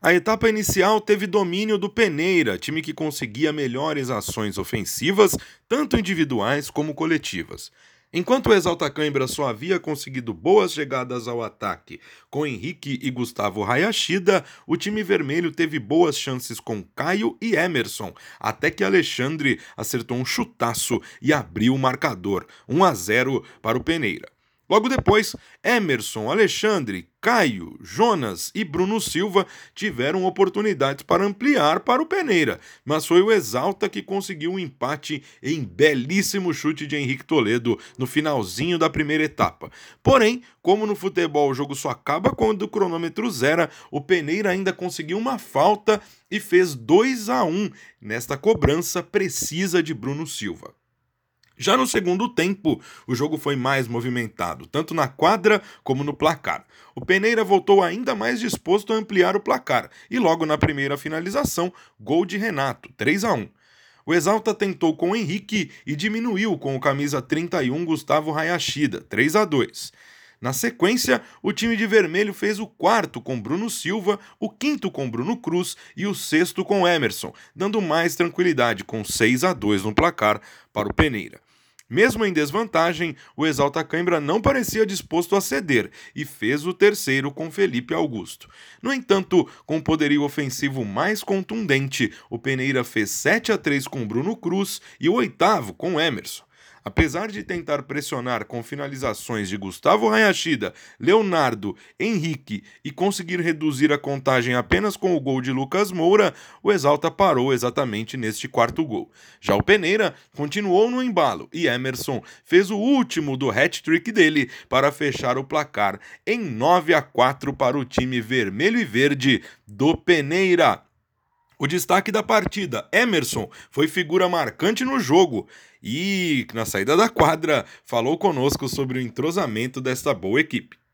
A etapa inicial teve domínio do Peneira, time que conseguia melhores ações ofensivas, tanto individuais como coletivas. Enquanto o Exalta Cãibra só havia conseguido boas chegadas ao ataque com Henrique e Gustavo Hayashida, o time vermelho teve boas chances com Caio e Emerson, até que Alexandre acertou um chutaço e abriu o marcador, 1 a 0 para o Peneira. Logo depois, Emerson, Alexandre, Caio, Jonas e Bruno Silva tiveram oportunidades para ampliar para o Peneira, mas foi o Exalta que conseguiu um empate em belíssimo chute de Henrique Toledo no finalzinho da primeira etapa. Porém, como no futebol o jogo só acaba quando o cronômetro zera, o Peneira ainda conseguiu uma falta e fez 2 a 1 nesta cobrança precisa de Bruno Silva. Já no segundo tempo, o jogo foi mais movimentado, tanto na quadra como no placar. O Peneira voltou ainda mais disposto a ampliar o placar, e logo na primeira finalização, gol de Renato, 3 a 1. O Exalta tentou com o Henrique e diminuiu com o camisa 31 Gustavo Hayashida, 3 a 2. Na sequência, o time de vermelho fez o quarto com Bruno Silva, o quinto com Bruno Cruz e o sexto com Emerson, dando mais tranquilidade com 6 a 2 no placar para o Peneira. Mesmo em desvantagem, o Exalta Cãibra não parecia disposto a ceder e fez o terceiro com Felipe Augusto. No entanto, com poderio ofensivo mais contundente, o Peneira fez 7 a 3 com Bruno Cruz e o oitavo com Emerson. Apesar de tentar pressionar com finalizações de Gustavo Hayashida, Leonardo, Henrique e conseguir reduzir a contagem apenas com o gol de Lucas Moura, o Exalta parou exatamente neste quarto gol. Já o Peneira continuou no embalo e Emerson fez o último do hat-trick dele para fechar o placar em 9 a 4 para o time vermelho e verde do Peneira. O destaque da partida, Emerson, foi figura marcante no jogo e, na saída da quadra, falou conosco sobre o entrosamento desta boa equipe.